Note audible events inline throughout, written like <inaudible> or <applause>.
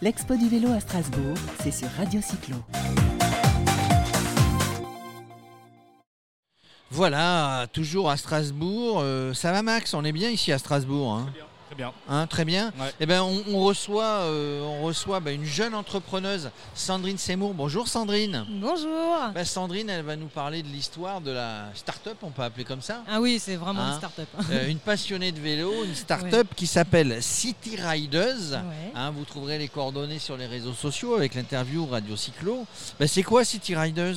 L'Expo du vélo à Strasbourg, c'est sur Radio Cyclo. Voilà, toujours à Strasbourg. Euh, ça va Max? On est bien ici à Strasbourg. hein? Très bien. Hein, très bien. Ouais. Eh ben, on, on reçoit, euh, on reçoit bah, une jeune entrepreneuse, Sandrine Seymour. Bonjour Sandrine. Bonjour Bah, Sandrine, elle va nous parler de l'histoire de la start-up, on peut appeler comme ça. Ah oui, c'est vraiment Hein une start-up. <laughs> Euh, une passionnée de vélo, une start-up qui s'appelle City Riders. Ouais. Hein, vous trouverez les coordonnées sur les réseaux sociaux avec l'interview Radio Cyclo. Bah, c'est quoi City Riders?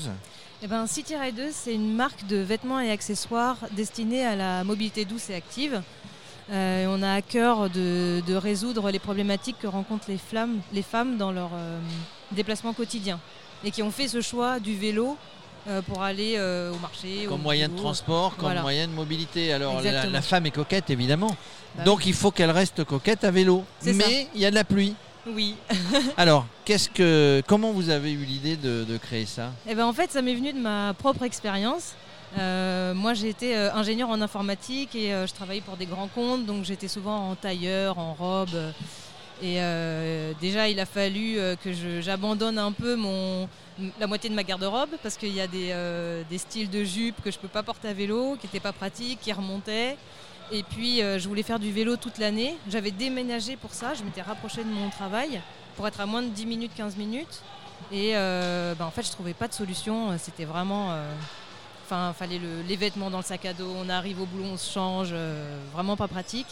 Eh ben, City Riders, c'est une marque de vêtements et accessoires destinée à la mobilité douce et active. Euh, on a à cœur de, de résoudre les problématiques que rencontrent les, flammes, les femmes dans leur euh, déplacement quotidien et qui ont fait ce choix du vélo euh, pour aller au marché. Comme au moyen de transport, comme Voilà. moyen de mobilité. Alors la, femme est coquette évidemment. Bah Donc il faut qu'elle reste coquette à vélo. Mais il y a de la pluie. Oui. <laughs> Alors, qu'est-ce que, comment vous avez eu l'idée de, de créer ça? Eh ben, en fait, ça m'est venu de ma propre expérience. Euh, moi, j'ai été euh, ingénieur en informatique et euh, je travaillais pour des grands comptes, donc j'étais souvent en tailleur, en robe. et déjà, il a fallu que j'abandonne un peu la moitié de ma garde-robe parce qu'il y a des, styles de jupe que je peux pas porter à vélo, qui n'étaient pas pratiques, qui remontaient. Et puis, je voulais faire du vélo toute l'année. J'avais déménagé pour ça. Je m'étais rapprochée de mon travail pour être à moins de 10 minutes, 15 minutes. Et bah, en fait, je trouvais pas de solution. C'était vraiment. Enfin, fallait le- les vêtements dans le sac à dos. On arrive au boulot, on se change. euh, vraiment pas pratique.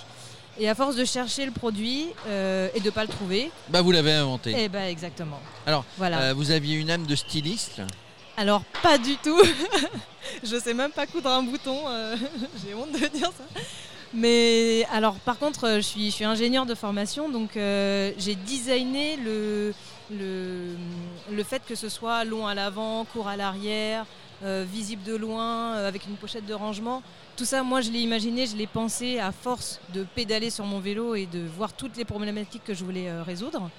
Et à force de chercher le produit euh, et de pas le trouver, Bah vous l'avez inventé. eh ben exactement. Alors, voilà. Euh, vous aviez une âme de styliste. Alors pas du tout. <laughs> je sais même pas coudre un bouton. <laughs> J'ai honte de dire ça. Mais alors par contre, je suis, je suis ingénieur de formation, donc euh, j'ai designé le, le, le fait que ce soit long à l'avant, court à l'arrière, euh, visible de loin, euh, avec une pochette de rangement. Tout ça, moi, je l'ai imaginé, je l'ai pensé à force de pédaler sur mon vélo et de voir toutes les problématiques que je voulais euh, résoudre.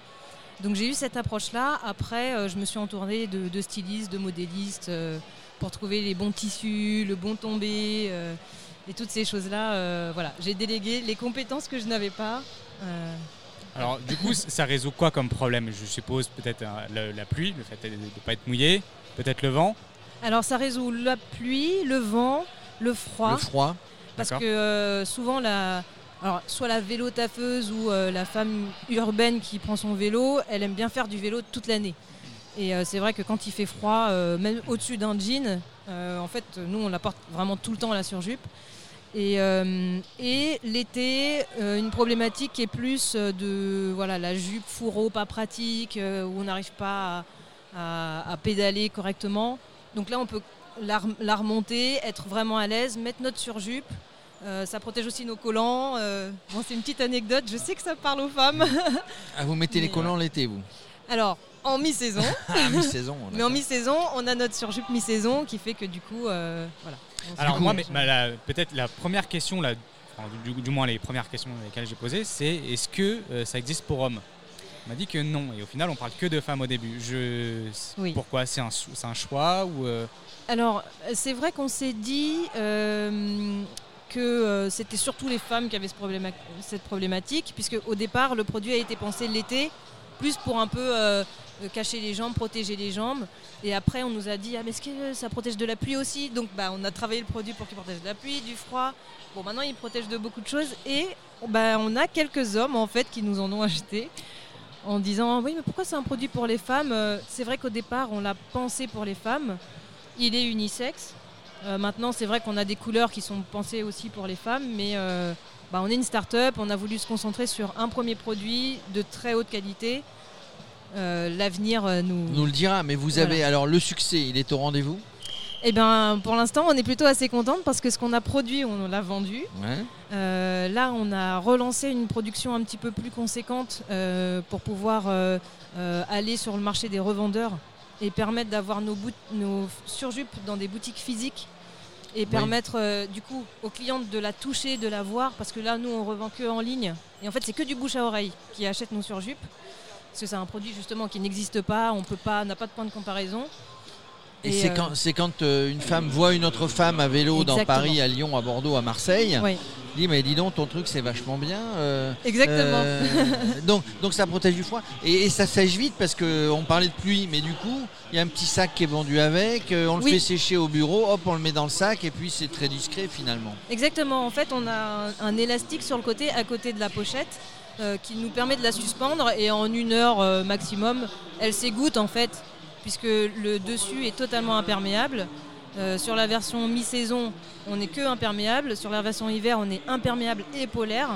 Donc j'ai eu cette approche-là. Après, je me suis entourée de, de stylistes, de modélistes pour trouver les bons tissus, le bon tombé et toutes ces choses-là. voilà, j'ai délégué les compétences que je n'avais pas. Alors, du coup, ça résout quoi comme problème? Je suppose peut-être la pluie, le fait de ne pas être mouillé, peut-être le vent. Alors ça résout la pluie, le vent, le froid. Le froid. Parce que euh, souvent, la, alors, soit la vélo taffeuse ou euh, la femme urbaine qui prend son vélo, elle aime bien faire du vélo toute l'année. Et euh, c'est vrai que quand il fait froid, euh, même au-dessus d'un jean, en fait, nous, on la porte vraiment tout le temps, la surjupe. Et, et l'été, une problématique qui est plus de voilà, la jupe fourreau pas pratique, où on n'arrive pas à, à- à pédaler correctement. Donc là, on peut la, rem- la remonter, être vraiment à l'aise, mettre notre surjupe. Euh, ça protège aussi nos collants. euh, bon, c'est une petite anecdote, je sais que ça parle aux femmes. <laughs> Ah, vous mettez les collants l'été, vous Alors, en mi-saison, <laughs> Ah, mi-saison. <laughs> mais en mi-saison, on a notre surjupe mi-saison qui fait que du coup, euh, voilà. On se Alors, moi, bah, peut-être la première question, enfin, du, du moins les premières questions lesquelles j'ai posées, c'est est-ce que euh, ça existe pour hommes? M'a dit que non, et au final, on parle que de femmes au début. Je... Oui. Pourquoi C'est un, un choix ou euh, Alors, c'est vrai qu'on s'est dit euh, que euh, c'était surtout les femmes qui avaient ce probléma- cette problématique, puisque au départ, le produit a été pensé l'été, plus pour un peu cacher les jambes, protéger les jambes. Et après, on nous a dit, ah, mais est-ce que ça protège de la pluie aussi? Donc, bah, on a travaillé le produit pour qu'il protège de la pluie, du froid. Bon, maintenant, il protège de beaucoup de choses. Et bah, on a quelques hommes, en fait, qui nous en ont acheté en disant oui mais pourquoi c'est un produit pour les femmes Euh, C'est vrai qu'au départ on l'a pensé pour les femmes. Il est unisexe. Euh, maintenant c'est vrai qu'on a des couleurs qui sont pensées aussi pour les femmes, mais euh, bah, on est une start-up, on a voulu se concentrer sur un premier produit de très haute qualité. Euh, L'avenir nous... nous le dira, mais vous Voilà. avez alors le succès, il est au rendez-vous. Eh ben, pour l'instant on est plutôt assez contente parce que ce qu'on a produit on l'a vendu. Ouais. Euh, là, on a relancé une production un petit peu plus conséquente euh, pour pouvoir euh, aller sur le marché des revendeurs et permettre d'avoir nos, surjupes dans des boutiques physiques et permettre du coup aux clientes de la toucher, de la voir, parce que là, nous, on revend que en ligne. Et en fait, c'est que du bouche à oreille qui achète nos surjupes, parce que c'est un produit justement qui n'existe pas, on peut pas, n'a pas de point de comparaison. Et, c'est euh, quand, euh, une femme voit une autre femme à vélo dans Exactement. Paris, à Lyon, à Bordeaux, à Marseille, Oui, dit mais dis donc ton truc c'est vachement bien. euh, exactement. donc, donc ça protège du froid et, et ça sèche vite parce qu'on parlait de pluie, mais du coup il y a un petit sac qui est vendu avec, on le Oui. fait sécher au bureau, hop on le met dans le sac et puis c'est très discret finalement. Exactement. En fait, on a un, un élastique sur le côté, à côté de la pochette, qui nous permet de la suspendre et en une heure maximum, elle s'égoutte en fait, puisque le dessus est totalement imperméable. Euh, sur la version mi-saison, on n'est que imperméable. Sur la version hiver, on est imperméable et polaire.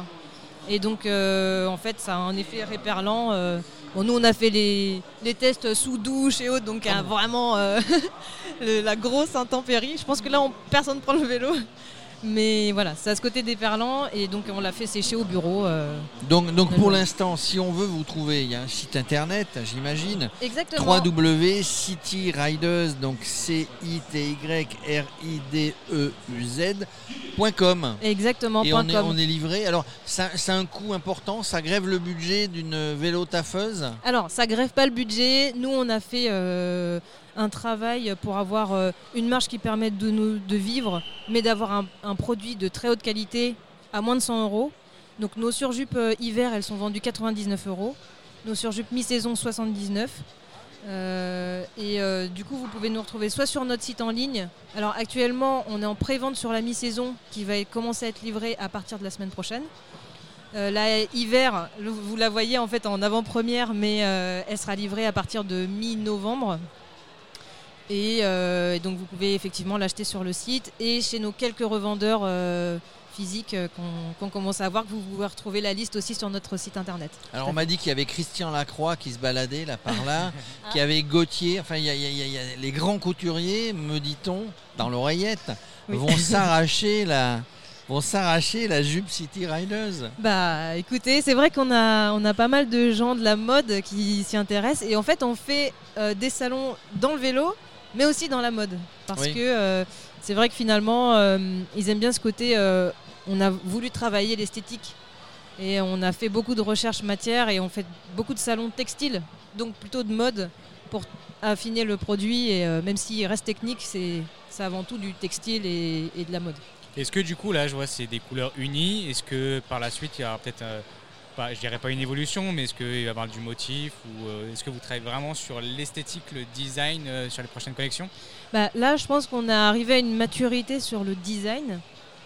Et donc, euh, en fait, ça a un effet répellant. euh. Bon, nous, on a fait les, les tests sous douche et autres, donc euh, vraiment <laughs> le- la grosse intempérie. Je pense que là, on- personne ne prend le vélo. Mais voilà, c'est à ce côté déperlant et donc on l'a fait sécher au bureau. euh. Donc, donc pour l'instant, si on veut vous trouver, il y a un site internet, j'imagine, Exactement. www.cityriders, donc c i t y r i d e u z.com. Exactement. Et on est, on est livré. Alors, ça, c'est un coût important, ça grève le budget d'une vélo taffeuse? Alors, ça grève pas le budget. Nous, on a fait euh, un travail pour avoir euh, une marge qui permette de vivre, mais d'avoir un, produit de très haute qualité à moins de 100 euros. Donc, nos surjupes euh, hiver, elles sont vendues 99 euros. Nos surjupes mi-saison, 79. Euh, et du coup, vous pouvez nous retrouver soit sur notre site en ligne. Alors actuellement, on est en pré-vente sur la mi-saison qui va commencer à être livrée à partir de la semaine prochaine. La hiver, vous la voyez en fait en avant-première, mais elle sera livrée à partir de mi-novembre. Et, euh, et donc vous pouvez effectivement l'acheter sur le site et chez nos quelques revendeurs euh, physiques euh, qu'on commence à voir, que vous pouvez retrouver la liste aussi sur notre site internet. Alors, on m'a dit qu'il y avait Christian Lacroix qui se baladait là par là, <laughs> qu'il y avait Gauthier, enfin, il y a, y y les grands couturiers, me dit-on, dans l'oreillette, Oui. vont <laughs> s'arracher la. Vont s'arracher la jupe City Riders. Bah écoutez, c'est vrai qu'on a, on a pas mal de gens de la mode qui s'y intéressent et en fait on fait euh, des salons dans le vélo mais aussi dans la mode parce Oui. que euh, c'est vrai que finalement euh, ils aiment bien ce côté, euh, on a voulu travailler l'esthétique et on a fait beaucoup de recherches matières et on fait beaucoup de salons textiles donc plutôt de mode pour affiner le produit et euh, même s'il reste technique c'est c'est avant tout du textile et- et de la mode. Est-ce que du coup, là, je vois, c'est des couleurs unies. Est-ce que par la suite, il y aura peut-être, euh, pas- je dirais pas une évolution, mais est-ce qu'il va y avoir du motif ou euh, est-ce que vous travaillez vraiment sur l'esthétique, le design euh, sur les prochaines collections? Bah, là, je pense qu'on est arrivé à une maturité sur le design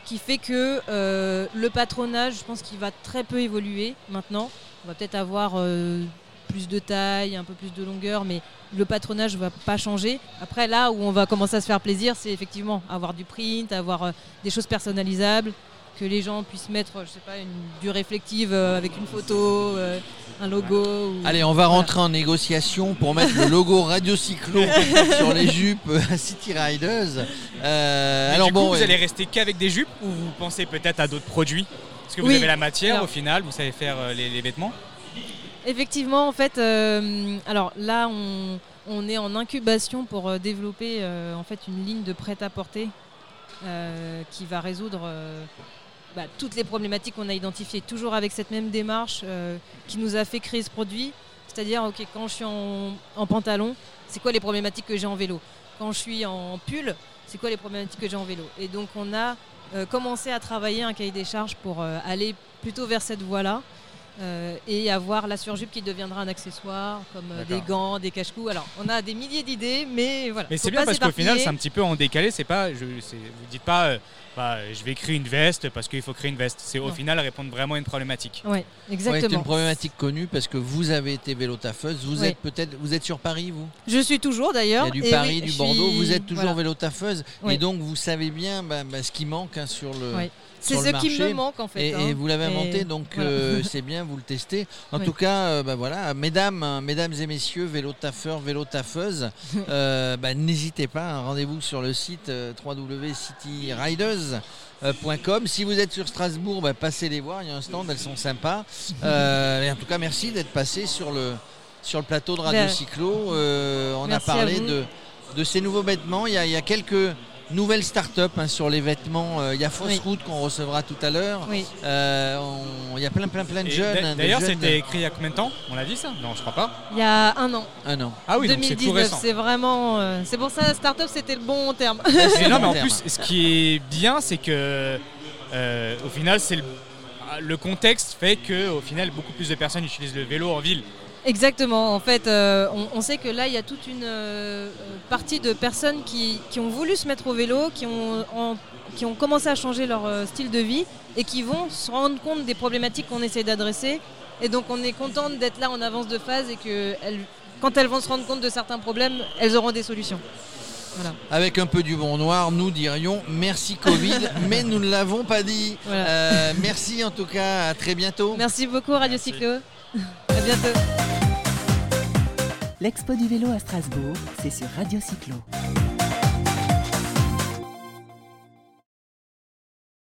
qui fait que euh, le patronage, je pense qu'il va très peu évoluer maintenant. On va peut-être avoir plus de taille, un peu plus de longueur, mais le patronage ne va pas changer. Après, là où on va commencer à se faire plaisir, c'est effectivement avoir du print, avoir des choses personnalisables, que les gens puissent mettre, je sais pas, une, du réflective euh, avec une photo, euh, un logo. ou- Allez, on va Voilà. rentrer en négociation pour mettre le logo <laughs> Radio Cyclo sur les jupes à City Riders. Euh, alors du bon, vous ouais. allez rester qu'avec des jupes ou vous pensez peut-être à d'autres produits? Est-ce que vous Oui. avez la matière Alors- au final Vous savez faire euh, les, les vêtements Effectivement, en fait, euh, alors là, on, on est en incubation pour euh, développer euh, en fait une ligne de prêt-à-porter euh, qui va résoudre euh, bah, toutes les problématiques qu'on a identifiées, toujours avec cette même démarche euh, qui nous a fait créer ce produit. C'est-à-dire, ok, quand je suis en, pantalon, c'est quoi les problématiques que j'ai en vélo? Quand je suis en pull, c'est quoi les problématiques que j'ai en vélo? Et donc, on a euh, commencé à travailler un cahier des charges pour euh, aller plutôt vers cette voie-là. Euh, et avoir la surjupe qui deviendra un accessoire, comme euh, des gants, des cache-cous. Alors, on a des milliers d'idées, mais voilà. Mais c'est bien parce qu'au final, c'est un petit peu en décalé. C'est pas, je, c'est- vous dites pas, euh, bah, je vais créer une veste parce qu'il faut créer une veste. C'est au final répondre vraiment à une problématique. Ouais, c'est exactement. une problématique connue parce que vous avez été vélo taffeuse. Vous Oui. êtes peut-être, vous êtes sur Paris, vous? Je suis toujours Il d'ailleurs. y a du et Paris, oui, du Bordeaux. suis- Vous êtes toujours voilà. vélo taffeuse Oui. et donc vous savez bien bah, bah, ce qui manque hein, sur le. Oui. C'est ce qui me manque en fait. Et, hein. et vous l'avez Et inventé, donc voilà. euh, <laughs> c'est bien, vous le testez. En Oui. tout cas, euh, bah, voilà, mesdames, hein, mesdames et messieurs, vélo taffeurs, vélo taffeuses, <laughs> euh, bah, n'hésitez pas, un rendez-vous sur le site euh, www.cityriders.com. Si vous êtes sur Strasbourg, bah, passez les voir, il y a un stand, elles sont sympas. Et en tout cas, merci d'être passé sur le, sur le plateau de Radio Ben, Cyclo. On a merci parlé de, de ces nouveaux vêtements. Il y a, il y a quelques, Nouvelle start-up hein, sur les vêtements. Euh, Il y a Fausse Oui. Route qu'on recevra tout à l'heure. Oui. Euh, Il y a plein, plein, plein de Et jeunes. hein, D'ailleurs, jeunes- c'était écrit il y a combien de temps? On l'a dit ça? Non, je crois pas. Il y a un an, Ah non. Ah oui, donc c'est tout 2019, récent. c'est vraiment. euh, c'est pour ça, start-up, c'était le bon terme. Non, mais en plus, ce qui est bien, c'est que euh, au final, c'est le, le contexte fait que au final, beaucoup plus de personnes utilisent le vélo en ville. Exactement. En fait, euh, on, sait que là, il y a toute une euh, partie de personnes qui, ont voulu se mettre au vélo, qui ont, commencé à changer leur euh, style de vie et qui vont se rendre compte des problématiques qu'on essaie d'adresser. Et donc, on est contente d'être là en avance de phase et que quand elles vont se rendre compte de certains problèmes, elles auront des solutions. Voilà. Avec un peu d'humour noir, nous dirions merci Covid, <laughs> mais nous ne l'avons pas dit. Voilà. Euh, merci en tout cas, à très bientôt. Merci beaucoup, Radio Cyclo. <laughs> À bientôt. L'expo du vélo à Strasbourg, c'est sur Radio Cyclo.